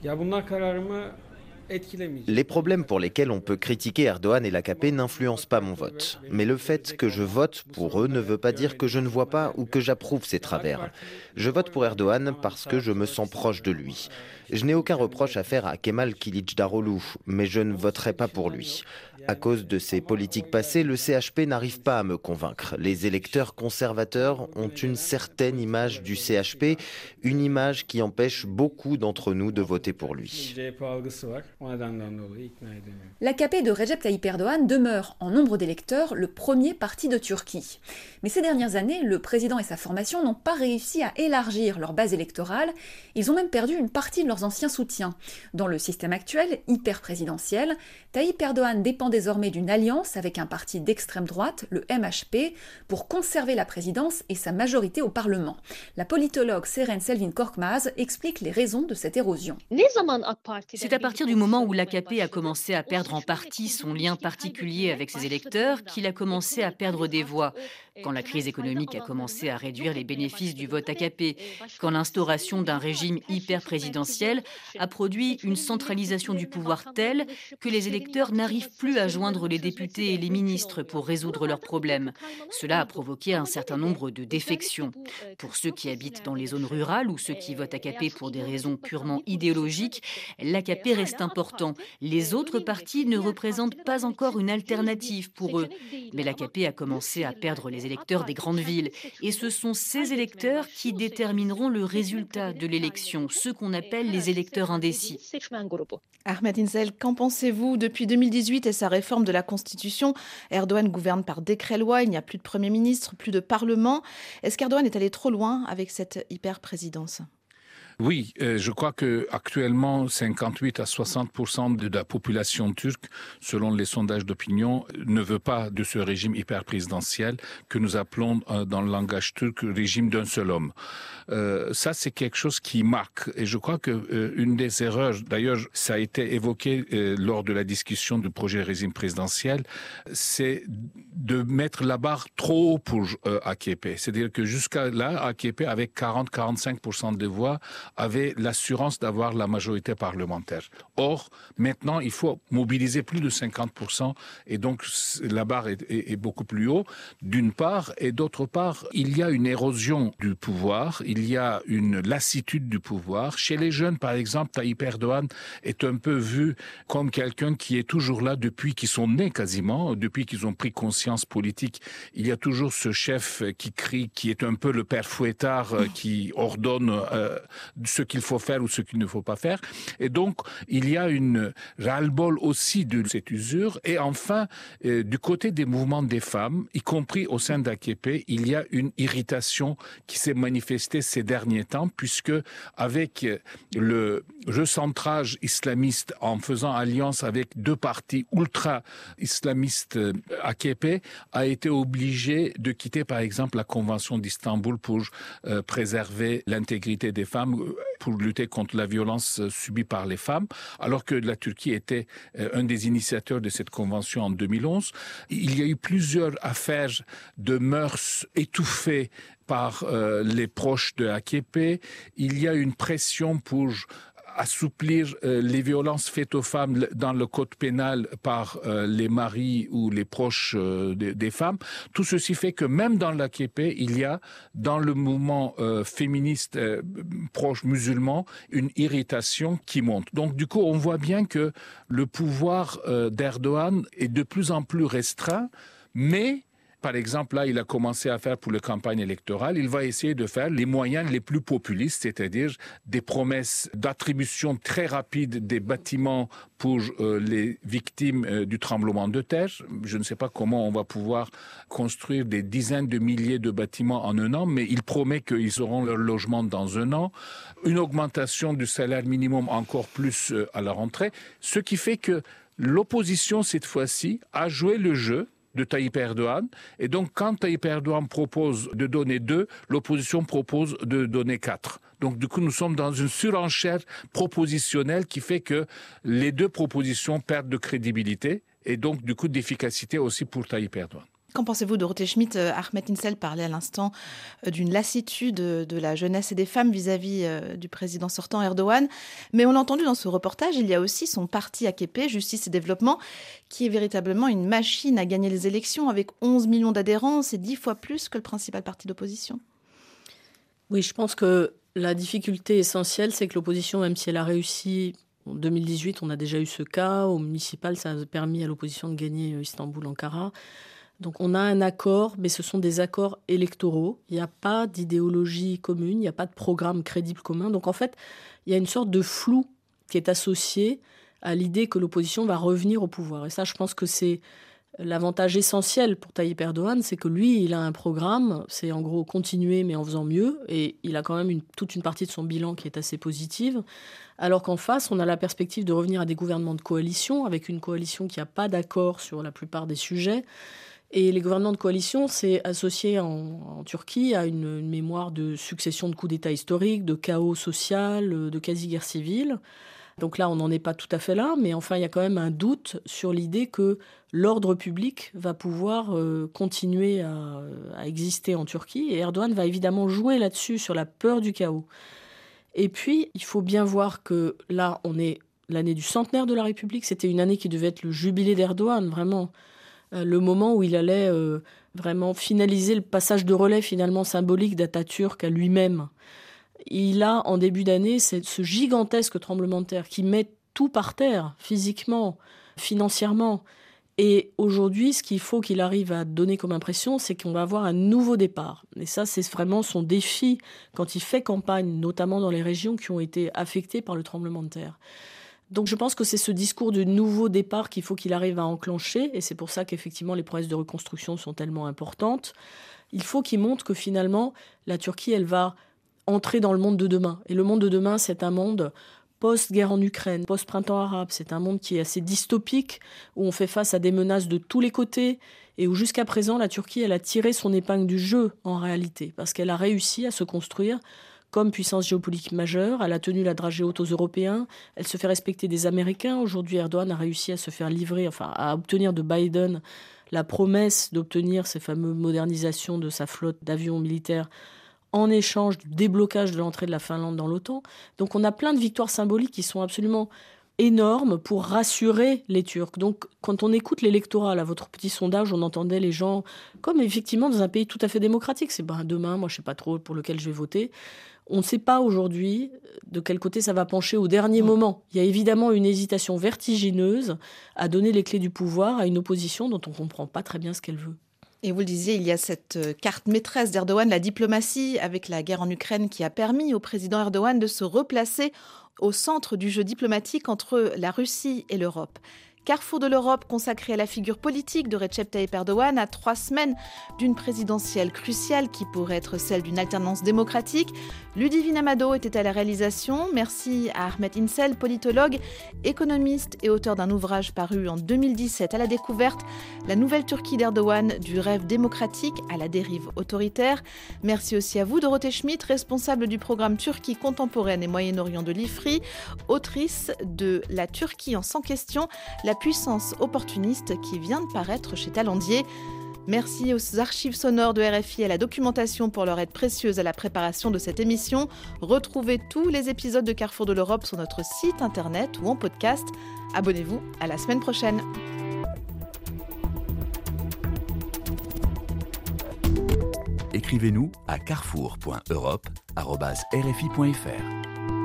Les problèmes pour lesquels on peut critiquer Erdogan et l'AKP n'influencent pas mon vote. Mais le fait que je vote pour eux ne veut pas dire que je ne vois pas ou que j'approuve ces travers. Je vote pour Erdogan parce que je me sens proche de lui. Je n'ai aucun reproche à faire à Kemal Daroglu, mais je ne voterai pas pour lui. À cause de ses politiques passées, le CHP n'arrive pas à me convaincre. Les électeurs conservateurs ont une certaine image du CHP, une image qui empêche beaucoup d'entre nous de voter pour lui. L'AKP de Recep Tayyip Erdogan demeure, en nombre d'électeurs, le premier parti de Turquie. Mais ces dernières années, le président et sa formation n'ont pas réussi à élargir leur base électorale. Ils ont même perdu une partie de leurs anciens soutiens. Dans le système actuel, hyper présidentiel, Tayyip Erdogan dépend désormais d'une alliance avec un parti d'extrême droite, le MHP, pour conserver la présidence et sa majorité au Parlement. La politologue Seren Selvin Korkmaz explique les raisons de cette érosion. C'est à partir du moment où l'AKP a commencé à perdre en partie son lien particulier avec ses électeurs qu'il a commencé à perdre des voix. Quand la crise économique a commencé à réduire les bénéfices du vote AKP, quand l'instauration d'un régime hyper présidentiel a produit une centralisation du pouvoir telle que les électeurs n'arrivent plus à joindre les députés et les ministres pour résoudre leurs problèmes. Cela a provoqué un certain nombre de défections. Pour ceux qui habitent dans les zones rurales ou ceux qui votent AKP pour des raisons purement idéologiques, l'AKP reste important. Les autres partis ne représentent pas encore une alternative pour eux. Mais l'AKP a commencé à perdre les électeurs des grandes villes. Et ce sont ces électeurs qui détermineront le résultat de l'élection, ceux qu'on appelle les électeurs indécis. Ahmed Inzel, qu'en pensez-vous Depuis 2018 et sa réforme de la Constitution, Erdogan gouverne par décret-loi, il n'y a plus de Premier ministre, plus de Parlement. Est-ce qu'Erdogan est allé trop loin avec cette hyper-présidence? Oui, euh, je crois que actuellement 58 à 60% de la population turque, selon les sondages d'opinion, ne veut pas de ce régime hyper présidentiel que nous appelons euh, dans le langage turc régime d'un seul homme. Euh, ça, c'est quelque chose qui marque. Et je crois que une des erreurs, d'ailleurs, ça a été évoqué lors de la discussion du projet régime présidentiel, c'est de mettre la barre trop haut pour AKP. C'est-à-dire que jusqu'à là, AKP, avec 40-45% des voix, avait l'assurance d'avoir la majorité parlementaire. Or, maintenant, il faut mobiliser plus de 50% et donc la barre est, beaucoup plus haut, d'une part, et d'autre part, il y a une érosion du pouvoir, il y a une lassitude du pouvoir. Chez les jeunes, par exemple, Tayyip Erdogan est un peu vu comme quelqu'un qui est toujours là depuis qu'ils sont nés quasiment, depuis qu'ils ont pris conscience politique. Il y a toujours ce chef qui crie, qui est un peu le père fouettard, euh, qui ordonne euh, ce qu'il faut faire ou ce qu'il ne faut pas faire. Et donc, il y a une ras-le-bol aussi de cette usure. Et enfin, euh, du côté des mouvements des femmes, y compris au sein d'AKP, il y a une irritation qui s'est manifestée ces derniers temps, puisque avec le recentrage islamiste en faisant alliance avec deux partis ultra-islamistes AKP, a été obligé de quitter par exemple la Convention d'Istanbul pour euh, préserver l'intégrité des femmes, pour lutter contre la violence subie par les femmes, alors que la Turquie était euh, un des initiateurs de cette convention en 2011. Il y a eu plusieurs affaires de mœurs étouffées par euh, les proches de AKP. Il y a une pression pour assouplir euh, les violences faites aux femmes dans le code pénal par euh, les maris ou les proches des, des, femmes. Tout ceci fait que même dans l'AKP, il y a dans le mouvement féministe proche musulman une irritation qui monte. Donc du coup, on voit bien que le pouvoir d'Erdogan est de plus en plus restreint, mais par exemple, là, il a commencé à faire pour la campagne électorale, il va essayer de faire les moyens les plus populistes, c'est-à-dire des promesses d'attribution très rapide des bâtiments pour euh, les victimes euh, du tremblement de terre. Je ne sais pas comment on va pouvoir construire des dizaines de milliers de bâtiments en un an, mais il promet qu'ils auront leur logement dans un an. Une augmentation du salaire minimum encore plus euh, à la rentrée, ce qui fait que l'opposition, cette fois-ci, a joué le jeu de Tayyip Erdogan. Et donc, quand Tayyip Erdogan propose de donner deux, l'opposition propose de donner quatre. Donc, du coup, nous sommes dans une surenchère propositionnelle qui fait que les deux propositions perdent de crédibilité et donc, du coup, d'efficacité aussi pour Tayyip Erdogan. Qu'en pensez-vous, Dorothée Schmidt euh, Ahmed Insel parlait à l'instant euh, d'une lassitude de la jeunesse et des femmes vis-à-vis euh, du président sortant Erdogan? Mais on l'a entendu dans ce reportage, il y a aussi son parti AKP, Justice et Développement, qui est véritablement une machine à gagner les élections avec 11 millions d'adhérents. C'est dix fois plus que le principal parti d'opposition. Oui, je pense que la difficulté essentielle, c'est que l'opposition, même si elle a réussi en 2018, on a déjà eu ce cas. Au municipal, ça a permis à l'opposition de gagner Istanbul-Ankara. Donc on a un accord, mais ce sont des accords électoraux. Il n'y a pas d'idéologie commune, il n'y a pas de programme crédible commun. Donc en fait, il y a une sorte de flou qui est associé à l'idée que l'opposition va revenir au pouvoir. Et ça, je pense que c'est l'avantage essentiel pour Tayyip Erdogan, c'est que lui, il a un programme, c'est en gros continuer mais en faisant mieux, et il a quand même toute une partie de son bilan qui est assez positive, alors qu'en face, on a la perspective de revenir à des gouvernements de coalition, avec une coalition qui n'a pas d'accord sur la plupart des sujets, et les gouvernements de coalition, c'est associé en, Turquie à une, mémoire de succession de coups d'État historiques, de chaos social, euh, de quasi-guerre civile. Donc là, on n'en est pas tout à fait là, mais enfin, il y a quand même un doute sur l'idée que l'ordre public va pouvoir euh, continuer à, à, exister en Turquie. Et Erdogan va évidemment jouer là-dessus, sur la peur du chaos. Et puis, il faut bien voir que là, on est l'année du centenaire de la République. C'était une année qui devait être le jubilé d'Erdogan, vraiment. Euh, le moment où il allait euh, vraiment finaliser le passage de relais finalement symbolique d'Atatürk à lui-même. Il a en début d'année ce gigantesque tremblement de terre qui met tout par terre, physiquement, financièrement. Et aujourd'hui, ce qu'il faut qu'il arrive à donner comme impression, c'est qu'on va avoir un nouveau départ. Et ça, c'est vraiment son défi quand il fait campagne, notamment dans les régions qui ont été affectées par le tremblement de terre. Donc je pense que c'est ce discours de nouveau départ qu'il faut qu'il arrive à enclencher, et c'est pour ça qu'effectivement les promesses de reconstruction sont tellement importantes. Il faut qu'il montre que finalement la Turquie, elle va entrer dans le monde de demain. Et le monde de demain, c'est un monde post-guerre en Ukraine, post-printemps arabe. C'est un monde qui est assez dystopique, où on fait face à des menaces de tous les côtés, et où jusqu'à présent la Turquie, elle a tiré son épingle du jeu en réalité, parce qu'elle a réussi à se construire comme puissance géopolitique majeure. Elle a tenu la dragée haute aux Européens. Elle se fait respecter des Américains. Aujourd'hui, Erdogan a réussi à se faire livrer, enfin, à obtenir de Biden la promesse d'obtenir ces fameuses modernisations de sa flotte d'avions militaires en échange du déblocage de l'entrée de la Finlande dans l'OTAN. Donc on a plein de victoires symboliques qui sont absolument énormes pour rassurer les Turcs. Donc quand on écoute l'électorat, à votre petit sondage, on entendait les gens comme effectivement dans un pays tout à fait démocratique. C'est ben, demain, moi je sais pas trop pour lequel je vais voter. On ne sait pas aujourd'hui de quel côté ça va pencher au dernier moment. Il y a évidemment une hésitation vertigineuse à donner les clés du pouvoir à une opposition dont on ne comprend pas très bien ce qu'elle veut. Et vous le disiez, il y a cette euh, carte maîtresse d'Erdogan, la diplomatie, avec la guerre en Ukraine, qui a permis au président Erdogan de se replacer au centre du jeu diplomatique entre la Russie et l'Europe. Carrefour de l'Europe consacré à la figure politique de Recep Tayyip Erdogan à trois semaines d'une présidentielle cruciale qui pourrait être celle d'une alternance démocratique. Ludivine Amado était à la réalisation. Merci à Ahmed Insel, politologue, économiste et auteur d'un ouvrage paru en 2017 à la découverte La nouvelle Turquie d'Erdogan du rêve démocratique à la dérive autoritaire. Merci aussi à vous Dorothée Schmidt, responsable du programme Turquie contemporaine et Moyen-Orient de l'IFRI, autrice de La Turquie en 100 questions, la puissance opportuniste qui vient de paraître chez Talandier. Merci aux archives sonores de RFI et à la documentation pour leur aide précieuse à la préparation de cette émission. Retrouvez tous les épisodes de Carrefour de l'Europe sur notre site internet ou en podcast. Abonnez-vous à la semaine prochaine. Écrivez-nous à carrefour.europe.rfi.fr.